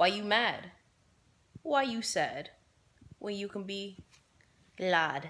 Why you mad? Why you sad? When you can be glad.